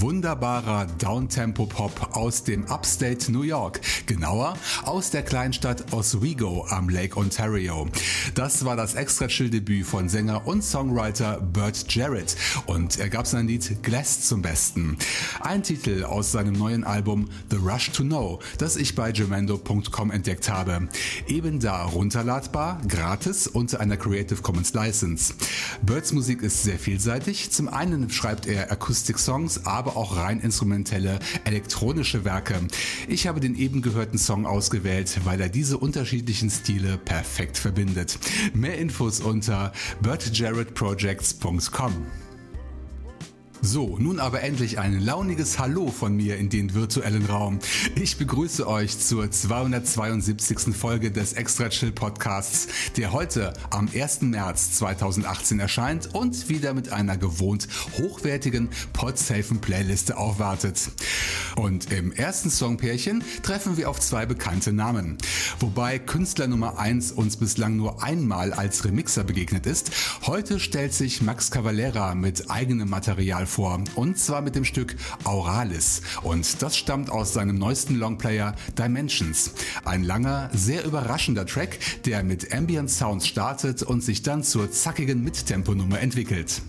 Wunderbarer Downtempo-Pop aus dem Upstate New York, genauer aus der Kleinstadt Oswego am Lake Ontario. Das war das extra chill Debüt von Sänger und Songwriter Bert Jarrett und er gab sein Lied Glass zum Besten. Ein Titel aus seinem neuen Album The Rush to Know, das ich bei gemendo.com entdeckt habe. Eben da runterladbar, gratis unter einer Creative Commons License. Birds Musik ist sehr vielseitig. Zum einen schreibt er Akustik-Songs, aber auch rein instrumentelle elektronische Werke. Ich habe den eben gehörten Song ausgewählt, weil er diese unterschiedlichen Stile perfekt verbindet. Mehr Infos unter bertjarrettprojects.com. So, nun aber endlich ein launiges Hallo von mir in den virtuellen Raum. Ich begrüße euch zur 272. Folge des Extra Chill Podcasts, der heute am 1. März 2018 erscheint und wieder mit einer gewohnt hochwertigen podsafen Playliste aufwartet. Und im ersten Songpärchen treffen wir auf zwei bekannte Namen. Wobei Künstler Nummer 1 uns bislang nur einmal als Remixer begegnet ist, heute stellt sich Max Cavalera mit eigenem Material vor. Und zwar mit dem Stück Auralis. Und das stammt aus seinem neuesten Longplayer Dimensions. Ein langer, sehr überraschender Track, der mit Ambient Sounds startet und sich dann zur zackigen Mittemponummer entwickelt.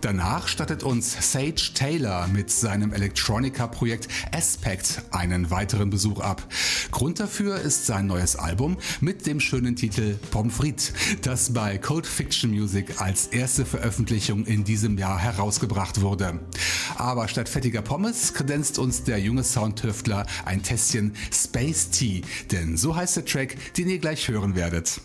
Danach stattet uns Sage Taylor mit seinem Electronica-Projekt Aspect einen weiteren Besuch ab. Grund dafür ist sein neues Album mit dem schönen Titel Pommes frites, das bei Cold Fiction Music als erste Veröffentlichung in diesem Jahr herausgebracht wurde. Aber statt fettiger Pommes kredenzt uns der junge Soundtüftler ein Tässchen Space Tea, denn so heißt der Track, den ihr gleich hören werdet.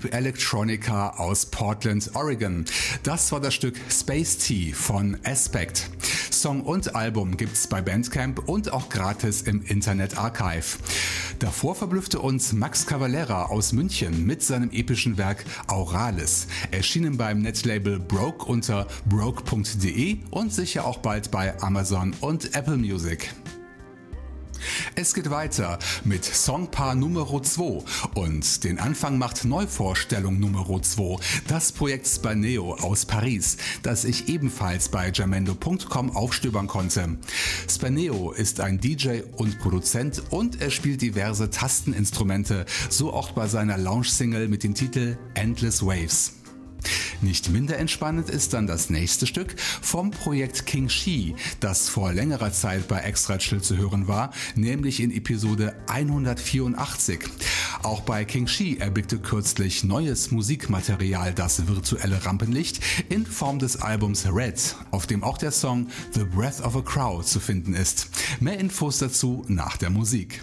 Deep Electronica aus Portland, Oregon. Das war das Stück Space Tea von Aspect. Song und Album gibt's bei Bandcamp und auch gratis im Internet Archive. Davor verblüffte uns Max Cavalera aus München mit seinem epischen Werk Auralis, erschienen beim Netlabel Broke unter broke.de und sicher auch bald bei Amazon und Apple Music. Es geht weiter mit Songpaar Nummer 2 und den Anfang macht Neuvorstellung Nummer 2, das Projekt Spaneo aus Paris, das ich ebenfalls bei jamendo.com aufstöbern konnte. Spaneo ist ein DJ und Produzent und er spielt diverse Tasteninstrumente, so auch bei seiner Launch-Single mit dem Titel Endless Waves. Nicht minder entspannend ist dann das nächste Stück vom Projekt King Shi, das vor längerer Zeit bei Extra Chill zu hören war, nämlich in Episode 184. Auch bei King Shi erblickte kürzlich neues Musikmaterial das virtuelle Rampenlicht in Form des Albums Red, auf dem auch der Song The Breath of a Crow zu finden ist. Mehr Infos dazu nach der Musik.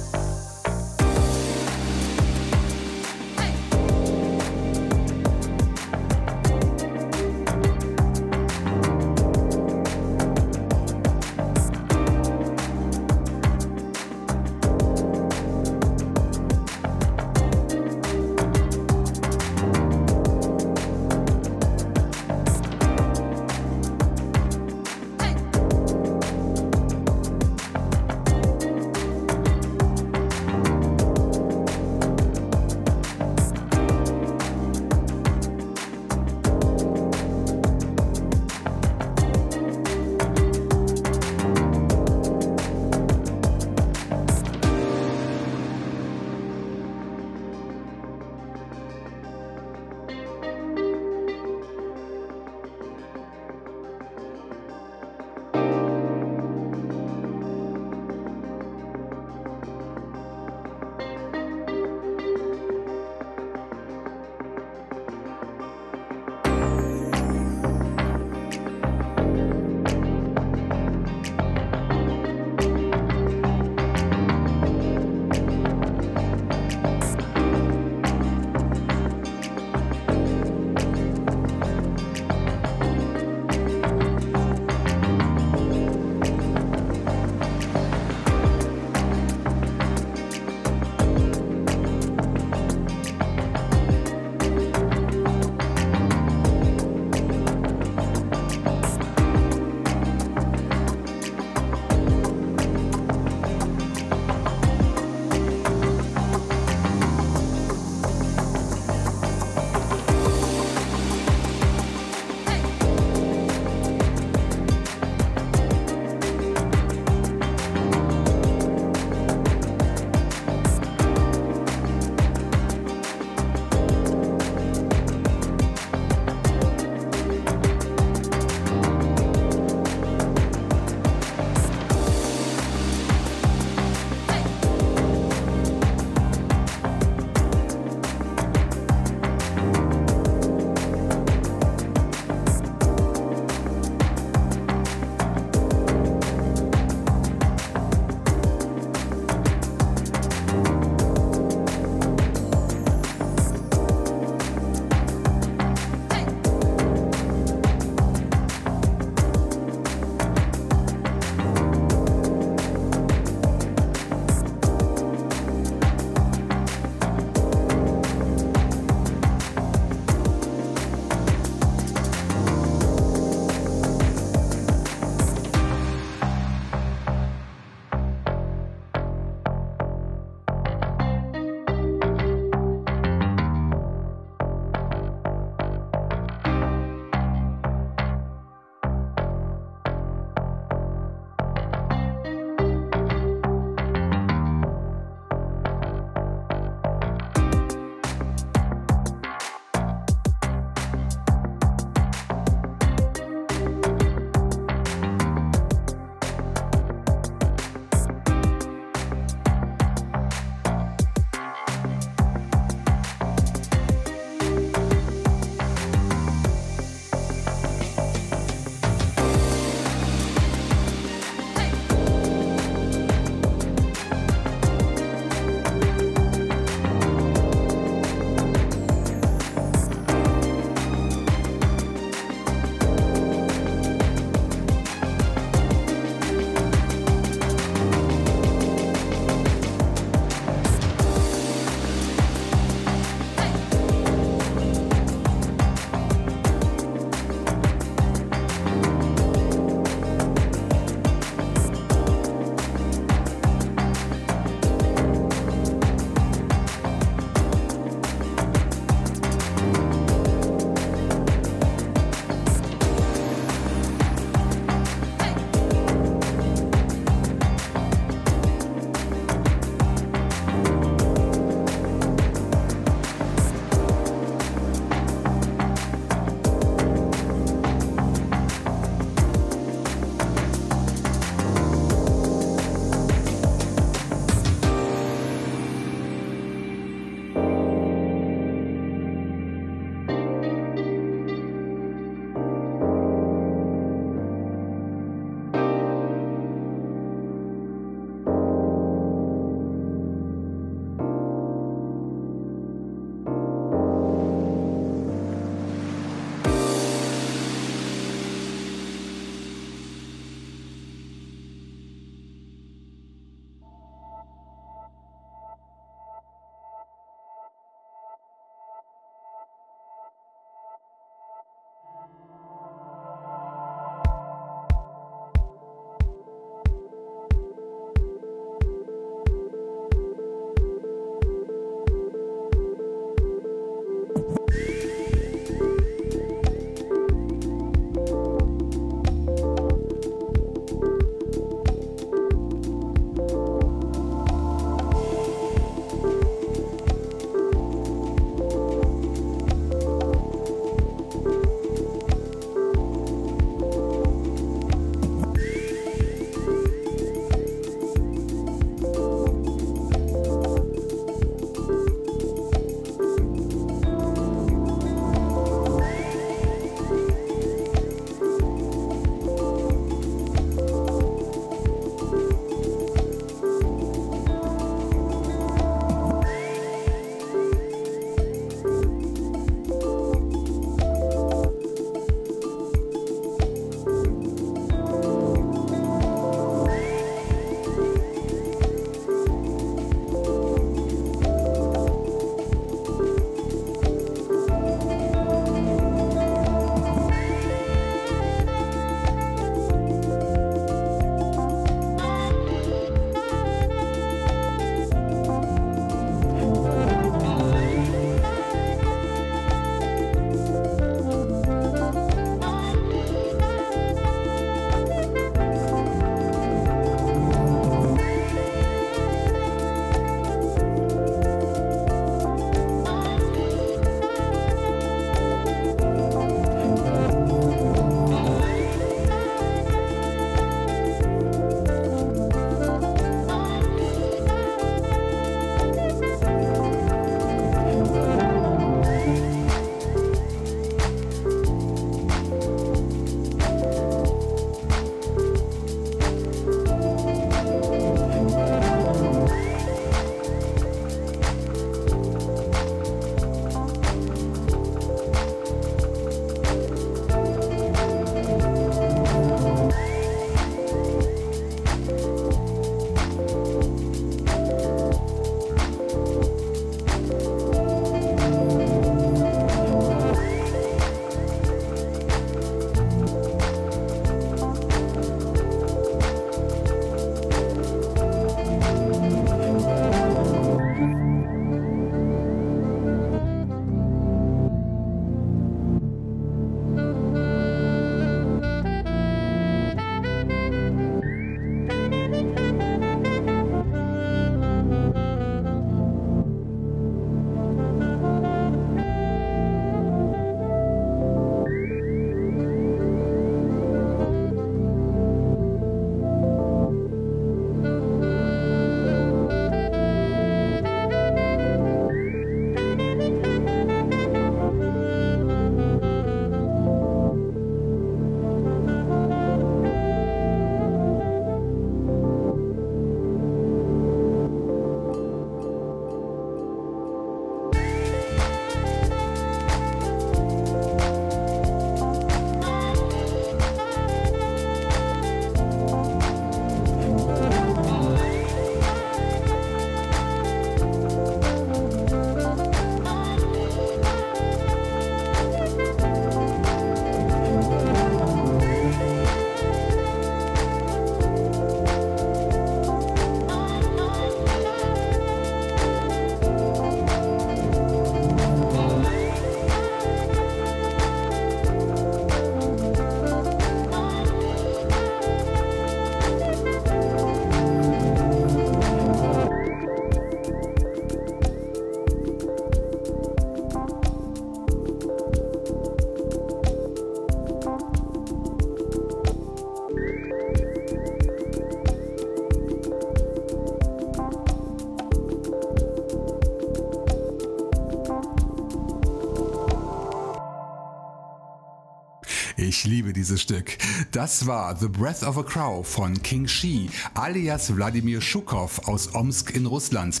Dieses Stück. Das war The Breath of a Crow von King Shi, alias Wladimir Schukow aus Omsk in Russland.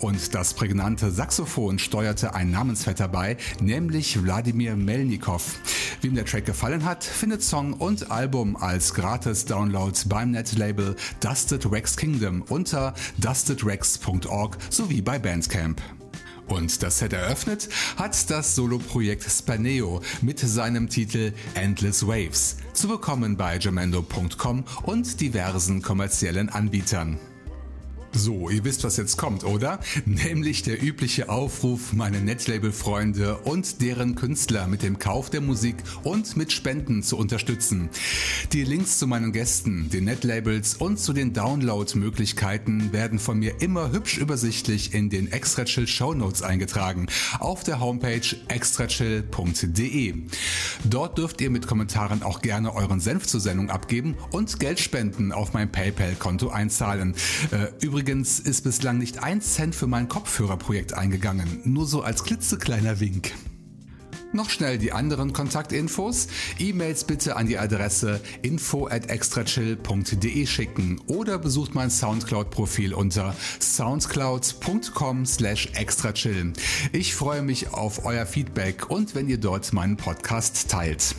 Und das prägnante Saxophon steuerte ein Namensvetter bei, nämlich Wladimir Melnikov. Wem der Track gefallen hat, findet Song und Album als Gratis-Download beim Netlabel Dusted Rex Kingdom unter dustedrex.org sowie bei Bandcamp. Und das Set eröffnet hat das Soloprojekt Spaneo mit seinem Titel Endless Waves, zu bekommen bei jamendo.com und diversen kommerziellen Anbietern. So, ihr wisst, was jetzt kommt, oder? Nämlich der übliche Aufruf, meine Netlabel-Freunde und deren Künstler mit dem Kauf der Musik und mit Spenden zu unterstützen. Die Links zu meinen Gästen, den Netlabels und zu den Download-Möglichkeiten werden von mir immer hübsch übersichtlich in den Extra Chill Show Notes eingetragen auf der Homepage extrachill.de. Dort dürft ihr mit Kommentaren auch gerne euren Senf zur Sendung abgeben und Geldspenden auf mein PayPal-Konto einzahlen. Äh, Übrigens ist bislang nicht ein Cent für mein Kopfhörerprojekt eingegangen, nur so als klitzekleiner Wink. Noch schnell die anderen Kontaktinfos. E-Mails bitte an die Adresse info at extrachill.de schicken oder besucht mein Soundcloud-Profil unter soundcloud.com slash extrachill. Ich freue mich auf euer Feedback und wenn ihr dort meinen Podcast teilt.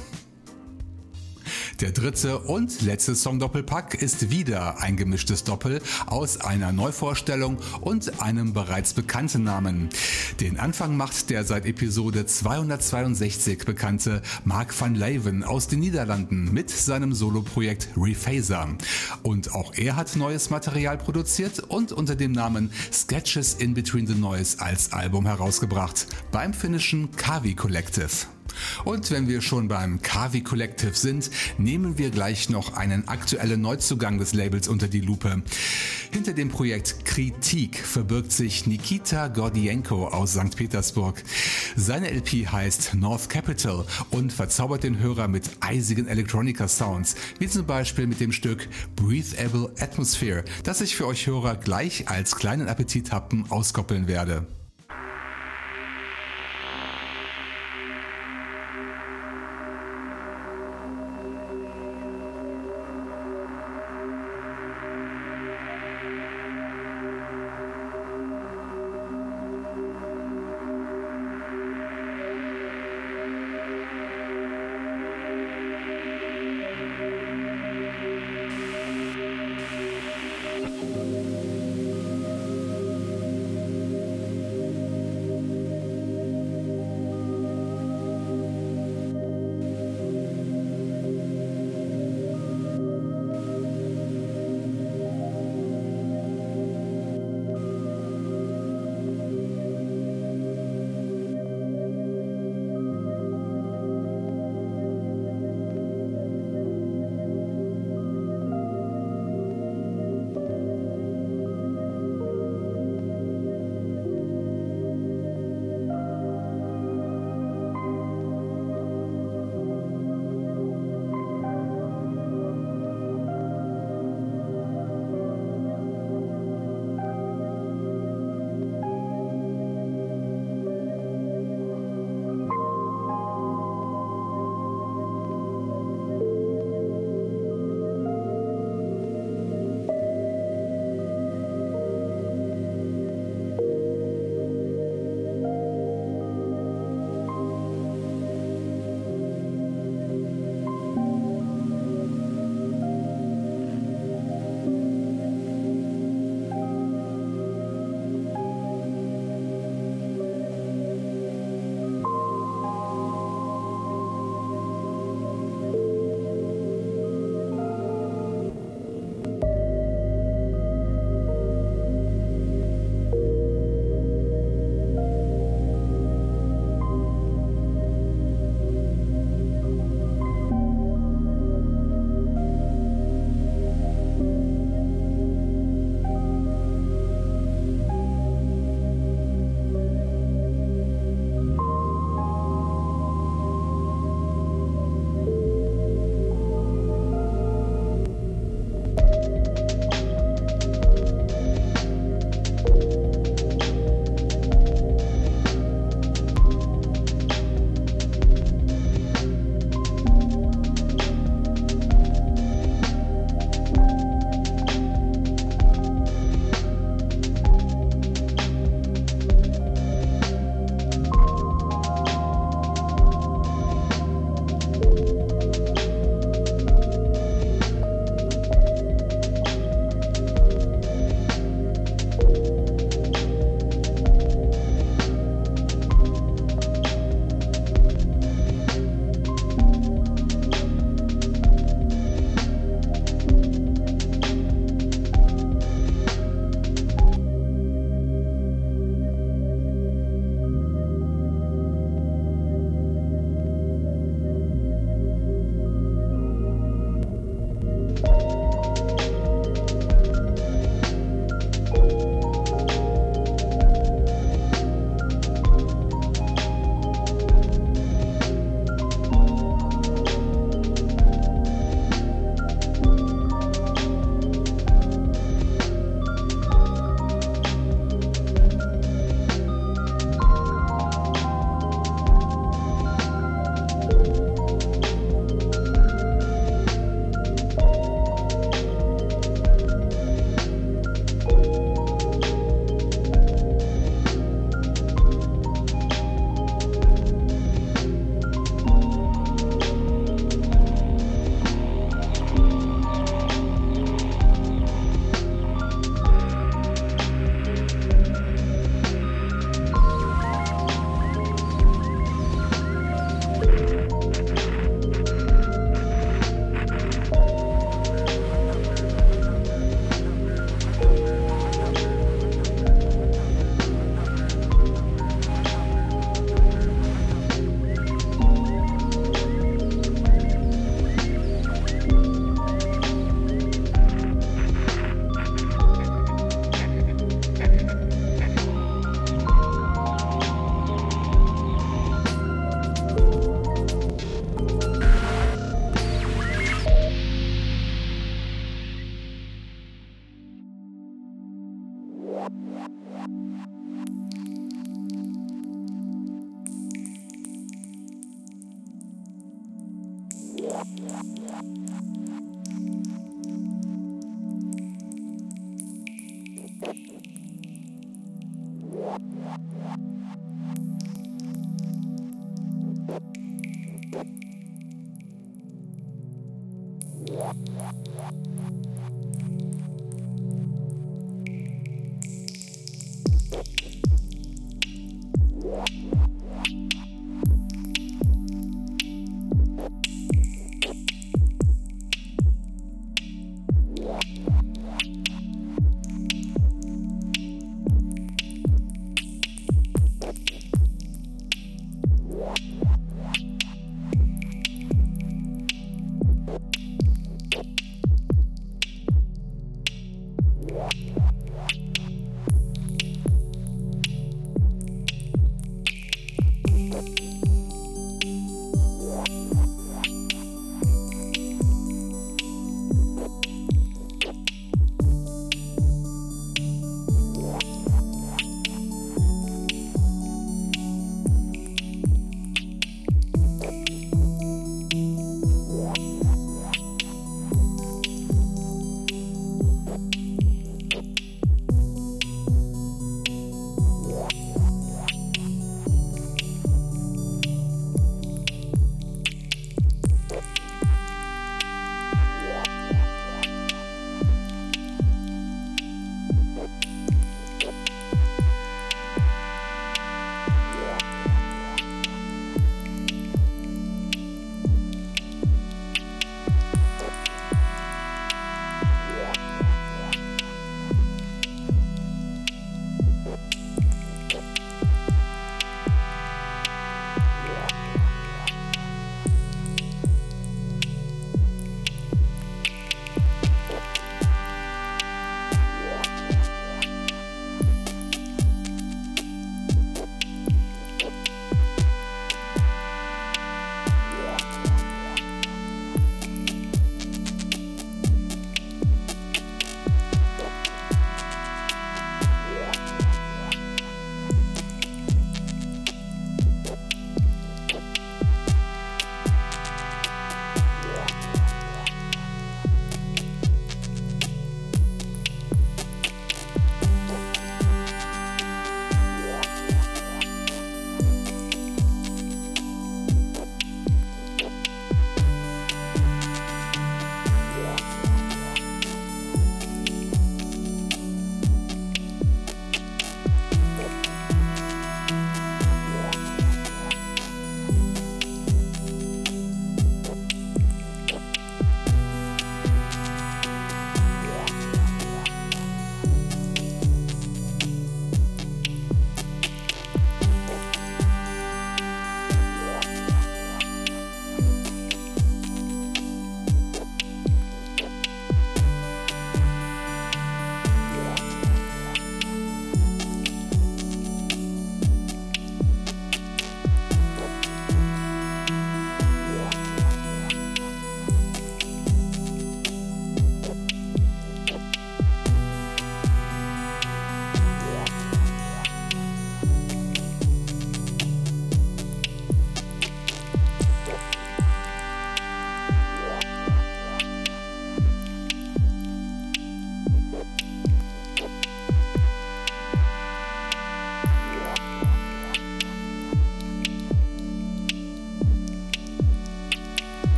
Der dritte und letzte Song-Doppelpack ist wieder ein gemischtes Doppel aus einer Neuvorstellung und einem bereits bekannten Namen. Den Anfang macht der seit Episode 262 bekannte Mark van Leeuwen aus den Niederlanden mit seinem Soloprojekt Rephaser. Und auch er hat neues Material produziert und unter dem Namen Sketches in Between the Noise als Album herausgebracht beim finnischen Kavi Collective. Und wenn wir schon beim Kavi Collective sind, nehmen wir gleich noch einen aktuellen Neuzugang des Labels unter die Lupe. Hinter dem Projekt Kritik verbirgt sich Nikita Gordienko aus St. Petersburg. Seine LP heißt North Capital und verzaubert den Hörer mit eisigen Electronica Sounds, wie zum Beispiel mit dem Stück Breathable Atmosphere, das ich für euch Hörer gleich als kleinen Appetithappen auskoppeln werde.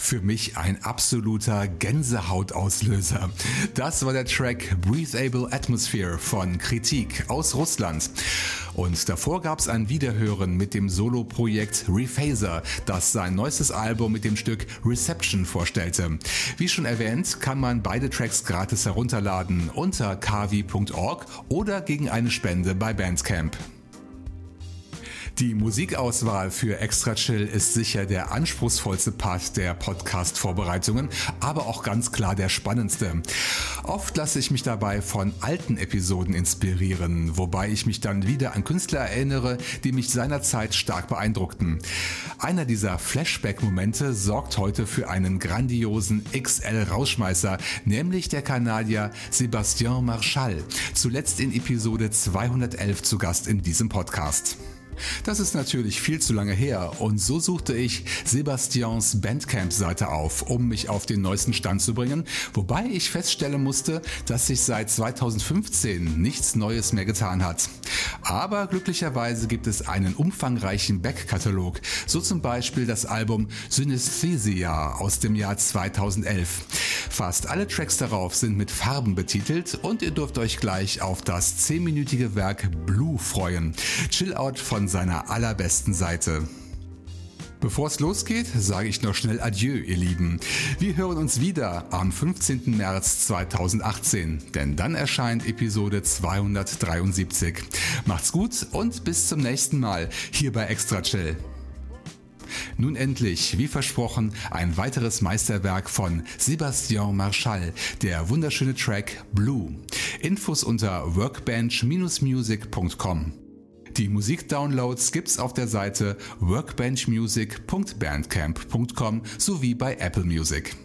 Für mich ein absoluter Gänsehautauslöser. Das war der Track Breathable Atmosphere von Kritik aus Russland. Und davor gab es ein Wiederhören mit dem Solo-Projekt Rephaser, das sein neuestes Album mit dem Stück Reception vorstellte. Wie schon erwähnt, kann man beide Tracks gratis herunterladen unter kavi.org oder gegen eine Spende bei Bandcamp. Die Musikauswahl für Extra Chill ist sicher der anspruchsvollste Part der Podcast-Vorbereitungen, aber auch ganz klar der spannendste. Oft lasse ich mich dabei von alten Episoden inspirieren, wobei ich mich dann wieder an Künstler erinnere, die mich seinerzeit stark beeindruckten. Einer dieser Flashback-Momente sorgt heute für einen grandiosen XL-Rausschmeißer, nämlich der Kanadier Sébastien Marchal, zuletzt in Episode 211 zu Gast in diesem Podcast. Das ist natürlich viel zu lange her und so suchte ich Sebastians Bandcamp-Seite auf, um mich auf den neuesten Stand zu bringen, wobei ich feststellen musste, dass sich seit 2015 nichts Neues mehr getan hat. Aber glücklicherweise gibt es einen umfangreichen Backkatalog, so zum Beispiel das Album Synesthesia aus dem Jahr 2011. Fast alle Tracks darauf sind mit Farben betitelt und ihr dürft euch gleich auf das 10-minütige Werk Blue freuen. Chill Out von seiner allerbesten Seite. Bevor es losgeht, sage ich noch schnell Adieu, ihr Lieben. Wir hören uns wieder am 15. März 2018, denn dann erscheint Episode 273. Macht's gut und bis zum nächsten Mal hier bei Extra Chill. Nun endlich, wie versprochen, ein weiteres Meisterwerk von Sébastien Marchal, der wunderschöne Track Blue. Infos unter workbench-music.com. Die Musikdownloads gibt's auf der Seite workbenchmusic.bandcamp.com sowie bei Apple Music.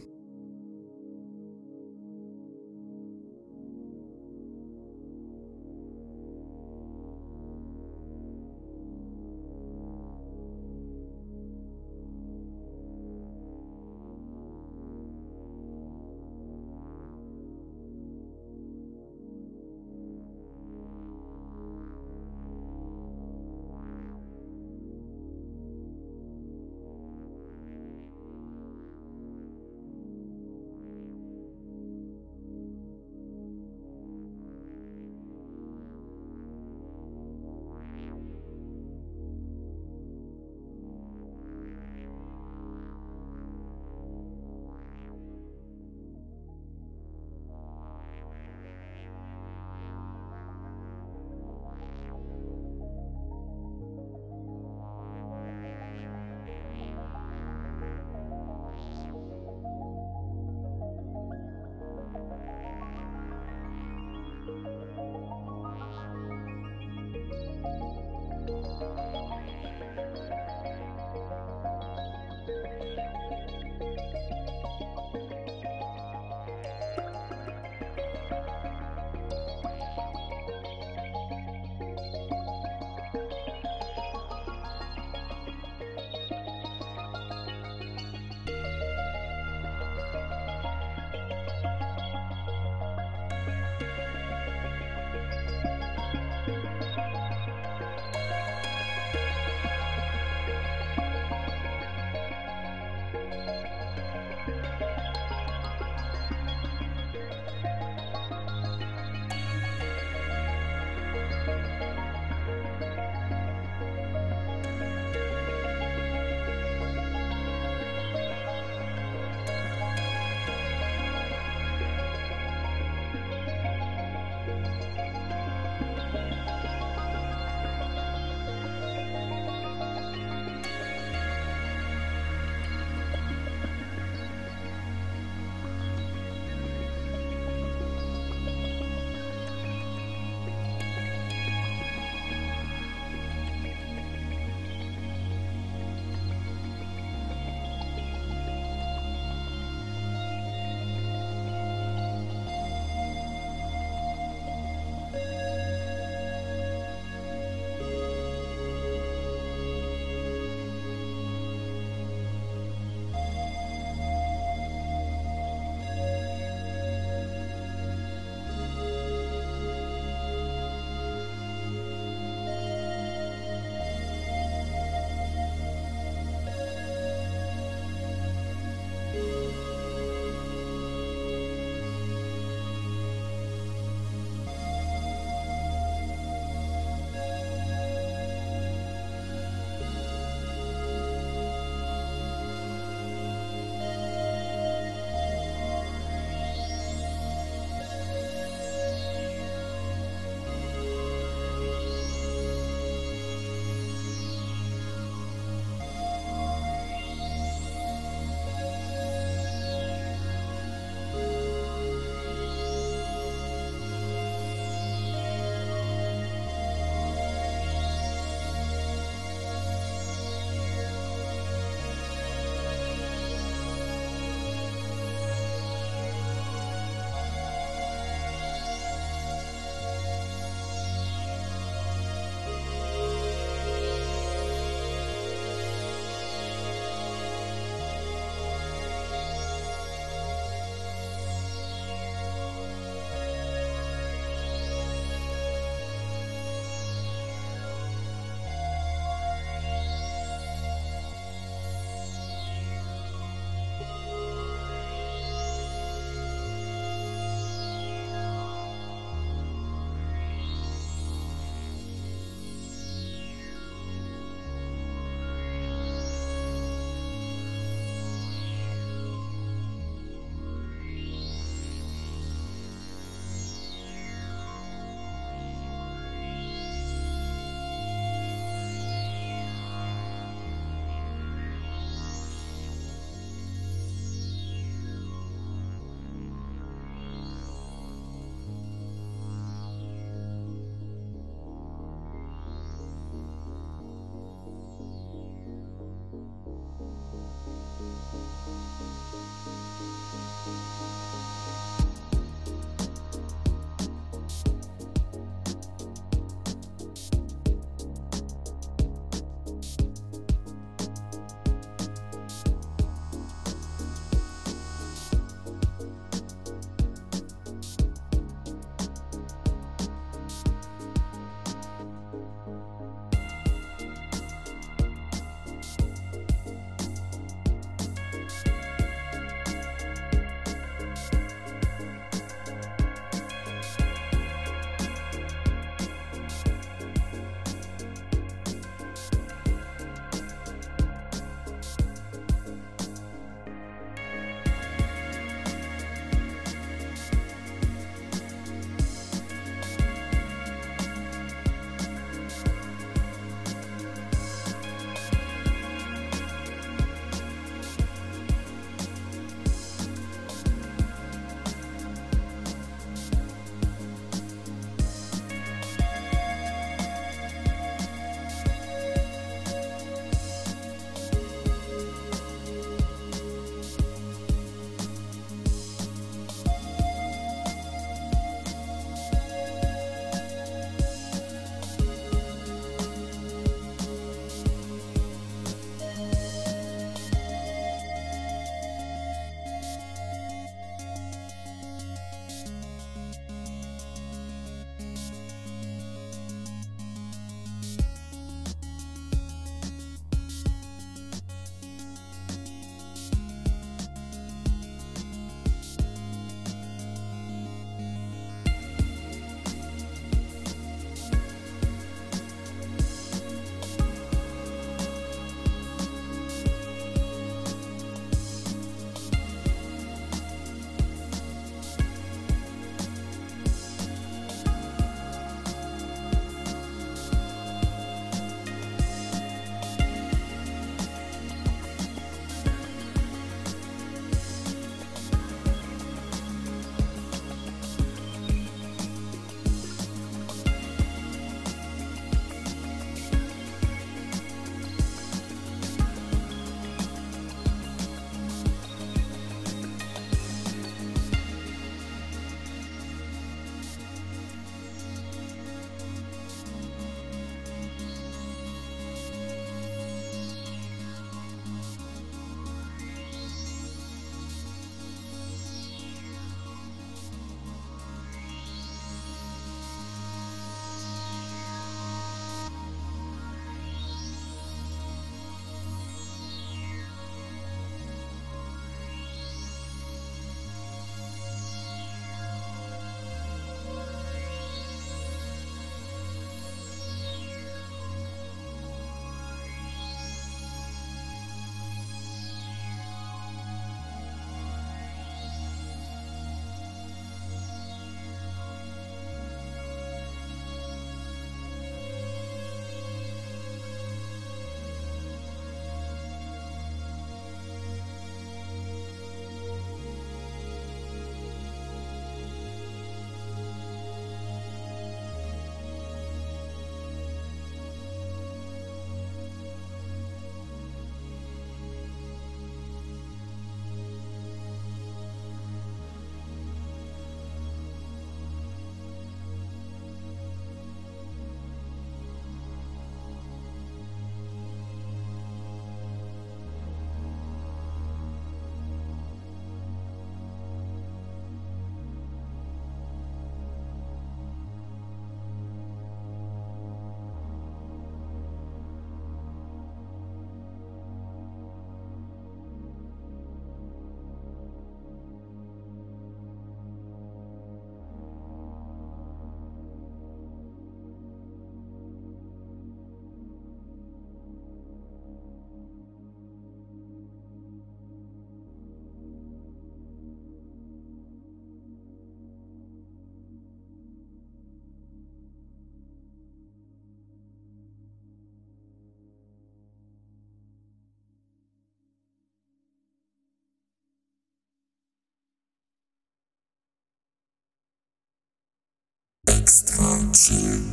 Chill.